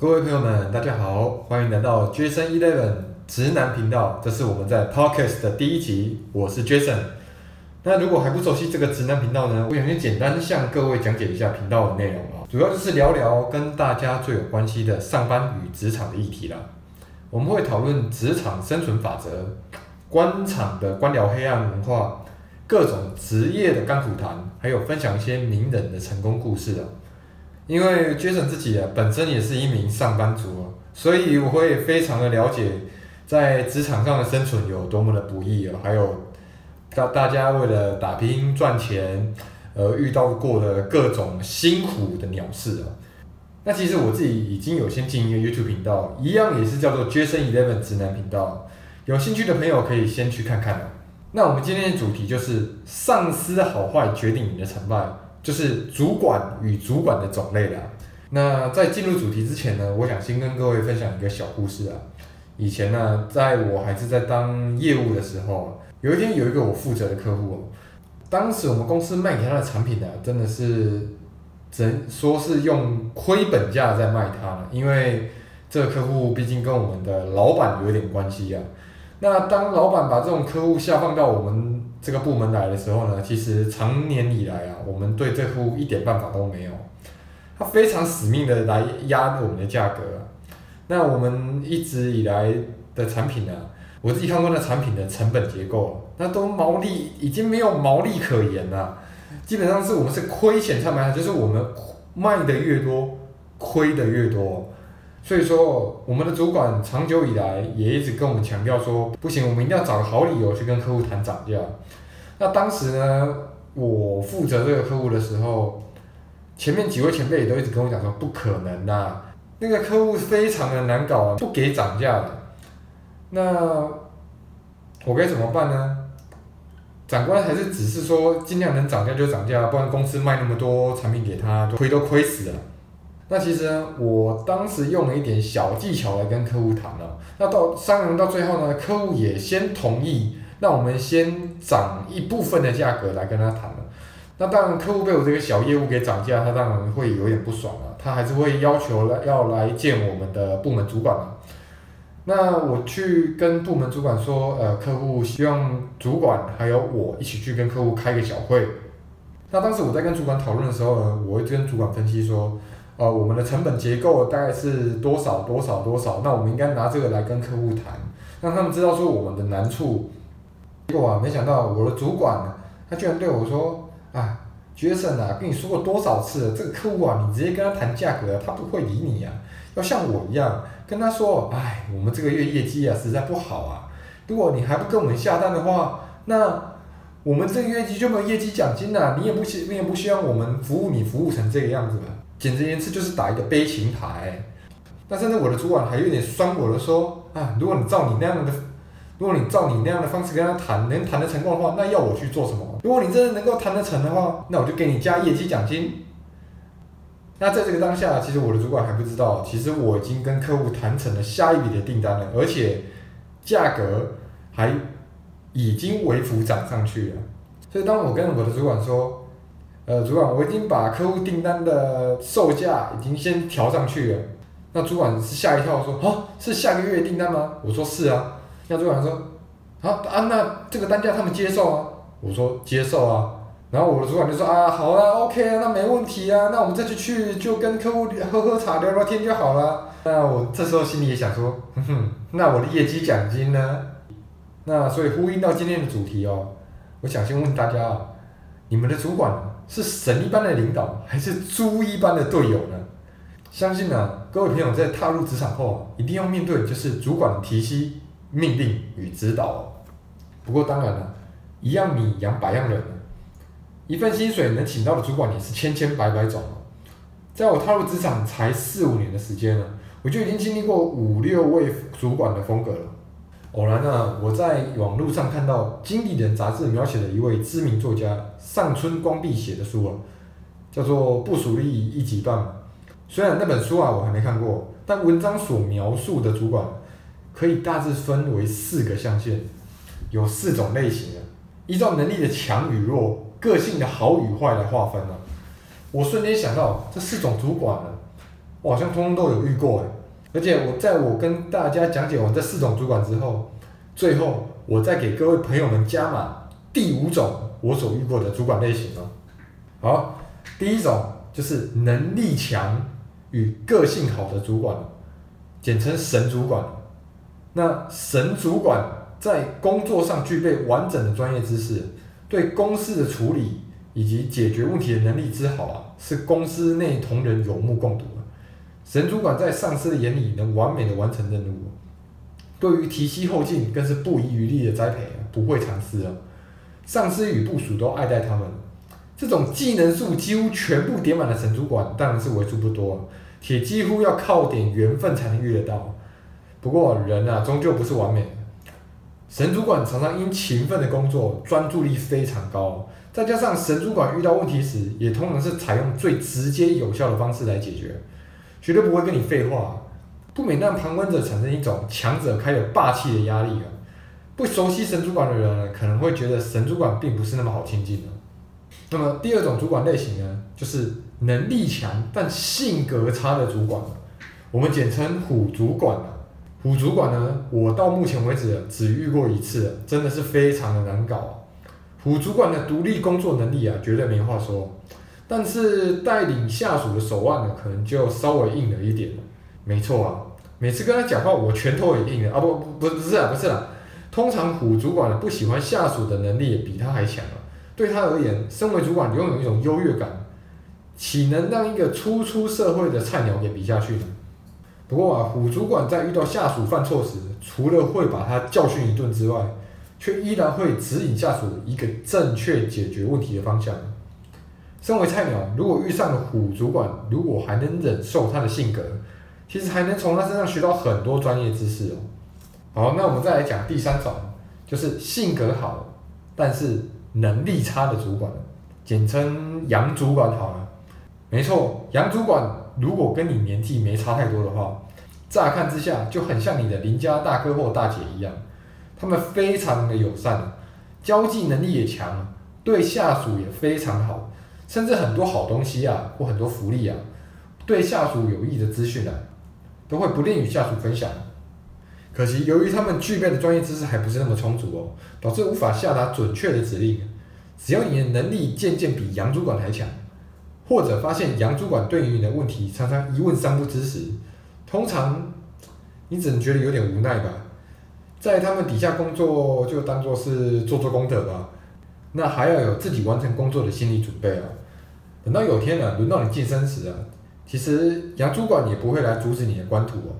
各位朋友们，大家好，欢迎来到 Jason Eleven 直男频道，这是我们在 Podcast 的第一集，我是 Jason。那如果还不熟悉这个直男频道呢，我想先简单向各位讲解一下频道的内容啊，主要就是聊聊跟大家最有关系的上班与职场的议题啦。我们会讨论职场生存法则、官场的官僚黑暗文化、各种职业的甘苦谈，还有分享一些名人的成功故事啊。因为 Jason 自己啊，本身也是一名上班族啊，所以我会非常的了解在职场上的生存有多么的不易啊，还有大大家为了打拼赚钱而遇到过的各种辛苦的鸟事啊。那其实我自己已经有先进一个 YouTube 频道，一样也是叫做 Jason Eleven 直男频道，有兴趣的朋友可以先去看看啊。那我们今天的主题就是上司的好坏决定你的成败。就是主管与主管的种类啦。那在进入主题之前呢，我想先跟各位分享一个小故事啊。以前呢，在我还是在当业务的时候，有一天有一个我负责的客户，当时我们公司卖给他的产品呢，真的是真说是用亏本价在卖他，因为这个客户毕竟跟我们的老板有点关系啊。那当老板把这种客户下放到我们。这个部门来的时候呢，其实长年以来啊，我们对这户一点办法都没有，他非常死命的来压我们的价格。那我们一直以来的产品呢，我自己看过那产品的成本结构，那都毛利已经没有毛利可言了，基本上是我们是亏钱才卖，就是我们卖的越多，亏的越多。所以说，我们的主管长久以来也一直跟我们强调说，不行，我们一定要找个好理由去跟客户谈涨价。那当时呢，我负责这个客户的时候，前面几位前辈也都一直跟我讲说，不可能呐，那个客户非常的难搞啊，不给涨价的。那我该怎么办呢？长官还是只是说尽量能涨价就涨价，不然公司卖那么多产品给他，亏都亏死了。那其实呢，我当时用了一点小技巧来跟客户谈了。那到商量到最后呢，客户也先同意，那我们先涨一部分的价格来跟他谈了。那当然，客户被我这个小业务给涨价，他当然会有点不爽了，他还是会要求来要来见我们的部门主管了。那我去跟部门主管说，呃，客户希望主管还有我一起去跟客户开个小会。那当时我在跟主管讨论的时候呢，我会跟主管分析说。呃，我们的成本结构大概是多少多少多少？那我们应该拿这个来跟客户谈，让他们知道说我们的难处。结果啊，没想到我的主管呢他居然对我说：“啊，杰森啊，跟你说过多少次，这个客户啊，你直接跟他谈价格，他不会理你呀。要像我一样跟他说，哎，我们这个月业绩啊实在不好啊，如果你还不跟我们下单的话，那我们这个月绩就没有业绩奖金了。你也不希，你也不希望我们服务你服务成这个样子吧？”简直言之就是打一个悲情牌，但是呢，我的主管还有点酸我的说啊，如果你照你那样的，如果你照你那样的方式跟他谈，能谈得成功的话，那要我去做什么？如果你真的能够谈得成的话，那我就给你加业绩奖金。那在这个当下，其实我的主管还不知道，其实我已经跟客户谈成了下一笔的订单了，而且价格还已经微幅涨上去了。所以当我跟我的主管说。呃，主管，我已经把客户订单的售价已经先调上去了。那主管是吓一跳，说：“哦，是下个月订单吗？”我说：“是啊。”那主管说：“好啊，那这个单价他们接受啊？”我说：“接受啊。”然后我的主管就说：“啊，好啊，OK 啊，那没问题啊，那我们这次去就跟客户喝喝茶、聊聊天就好了。”那我这时候心里也想说：“哼哼，那我的业绩奖金呢？”那所以呼应到今天的主题哦，我想先问大家啊，你们的主管？是神一般的领导，还是猪一般的队友呢？相信呢，各位朋友在踏入职场后，一定要面对就是主管的提息、命令与指导。不过当然了，一样米养百样人，一份薪水能请到的主管也是千千百百种。在我踏入职场才四五年的时间呢，我就已经经历过五六位主管的风格了。偶然呢，我在网络上看到《经理人》杂志描写的一位知名作家上村光弼写的书啊，叫做《部署力一级棒》。虽然那本书啊我还没看过，但文章所描述的主管可以大致分为四个象限，有四种类型的，依照能力的强与弱、个性的好与坏来划分了。我瞬间想到这四种主管呢，我好像通通都有遇过哎。而且我在我跟大家讲解完这四种主管之后，最后我再给各位朋友们加码第五种我所遇过的主管类型哦。好，第一种就是能力强与个性好的主管，简称神主管。那神主管在工作上具备完整的专业知识，对公司的处理以及解决问题的能力之好啊，是公司内同仁有目共睹。神主管在上司的眼里能完美的完成任务，对于提膝后进更是不遗余力的栽培，不会藏私啊。上司与部属都爱戴他们，这种技能数几乎全部点满的神主管当然是为数不多，且几乎要靠点缘分才能遇得到。不过人啊，终究不是完美。神主管常常因勤奋的工作，专注力非常高，再加上神主管遇到问题时，也通常是采用最直接有效的方式来解决。绝对不会跟你废话，不免让旁观者产生一种强者开有霸气的压力啊！不熟悉神主管的人可能会觉得神主管并不是那么好亲近的。那么第二种主管类型呢，就是能力强但性格差的主管，我们简称虎主管虎主管呢，我到目前为止只遇过一次，真的是非常的难搞。虎主管的独立工作能力啊，绝对没话说。但是带领下属的手腕呢，可能就稍微硬了一点没错啊，每次跟他讲话，我拳头也硬了啊！不不不是啊，不是啊。通常虎主管不喜欢下属的能力比他还强啊。对他而言，身为主管拥有一种优越感，岂能让一个初出社会的菜鸟给比下去呢？不过啊，虎主管在遇到下属犯错时，除了会把他教训一顿之外，却依然会指引下属一个正确解决问题的方向。身为菜鸟，如果遇上了虎主管，如果还能忍受他的性格，其实还能从他身上学到很多专业知识哦。好，那我们再来讲第三种，就是性格好，但是能力差的主管，简称杨主管好了。没错，杨主管如果跟你年纪没差太多的话，乍看之下就很像你的邻家大哥或大姐一样，他们非常的友善，交际能力也强，对下属也非常好。甚至很多好东西啊，或很多福利啊，对下属有益的资讯啊，都会不吝与下属分享。可惜由于他们具备的专业知识还不是那么充足哦，导致无法下达准确的指令。只要你的能力渐渐比杨主管还强，或者发现杨主管对于你的问题常常一问三不知时，通常你只能觉得有点无奈吧。在他们底下工作就当做是做做功德吧，那还要有自己完成工作的心理准备啊。等到有天呢，轮到你晋升时啊，其实杨主管也不会来阻止你的官途哦，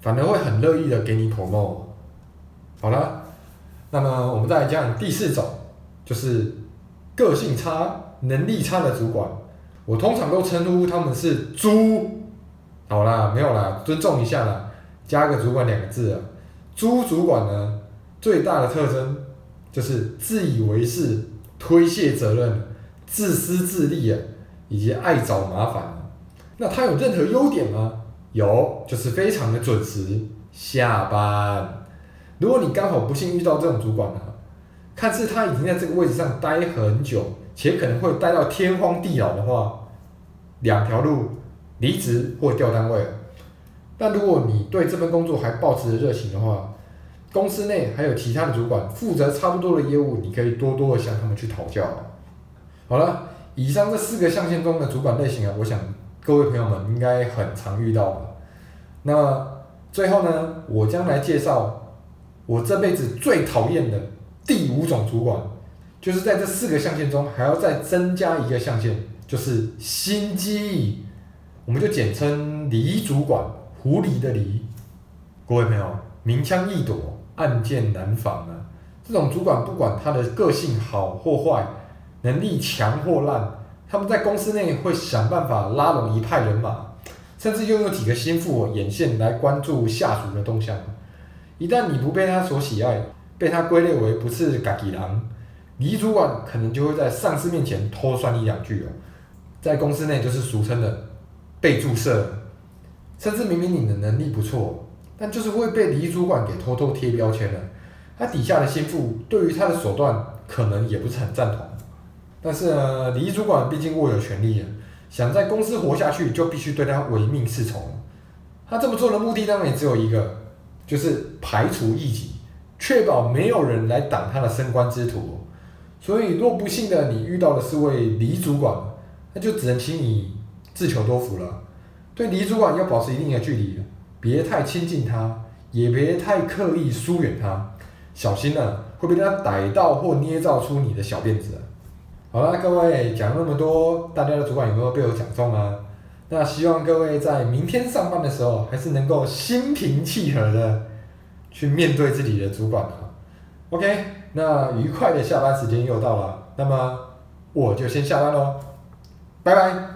反而会很乐意的给你 promote。好了，那么我们再来讲第四种，就是个性差、能力差的主管，我通常都称呼他们是猪。好啦，没有啦，尊重一下啦，加个主管两个字啊。猪主管呢，最大的特征就是自以为是、推卸责任。自私自利啊，以及爱找麻烦。那他有任何优点吗？有，就是非常的准时下班。如果你刚好不幸遇到这种主管呢，看似他已经在这个位置上待很久，且可能会待到天荒地老的话，两条路：离职或调单位。但如果你对这份工作还保持着热情的话，公司内还有其他的主管负责差不多的业务，你可以多多的向他们去讨教。好了，以上这四个象限中的主管类型啊，我想各位朋友们应该很常遇到吧。那最后呢，我将来介绍我这辈子最讨厌的第五种主管，就是在这四个象限中还要再增加一个象限，就是心机，我们就简称狸主管，狐狸的狸。各位朋友，明枪易躲，暗箭难防啊。这种主管不管他的个性好或坏。能力强或烂，他们在公司内会想办法拉拢一派人马，甚至拥有几个心腹眼线来关注下属的动向。一旦你不被他所喜爱，被他归类为不是嘎吉狼，李主管可能就会在上司面前偷酸一两句哦，在公司内就是俗称的被注射，甚至明明你的能力不错，但就是会被李主管给偷偷贴标签了。他底下的心腹对于他的手段可能也不是很赞同。但是呢，李主管毕竟握有权力啊，想在公司活下去，就必须对他唯命是从。他这么做的目的当然也只有一个，就是排除异己，确保没有人来挡他的升官之途。所以，若不幸的你遇到的是位李主管，那就只能请你自求多福了。对李主管要保持一定的距离，别太亲近他，也别太刻意疏远他，小心了会被他逮到或捏造出你的小辫子。好了，各位讲那么多，大家的主管有没有被我讲中啊？那希望各位在明天上班的时候，还是能够心平气和的去面对自己的主管啊。OK，那愉快的下班时间又到了，那么我就先下班喽，拜拜。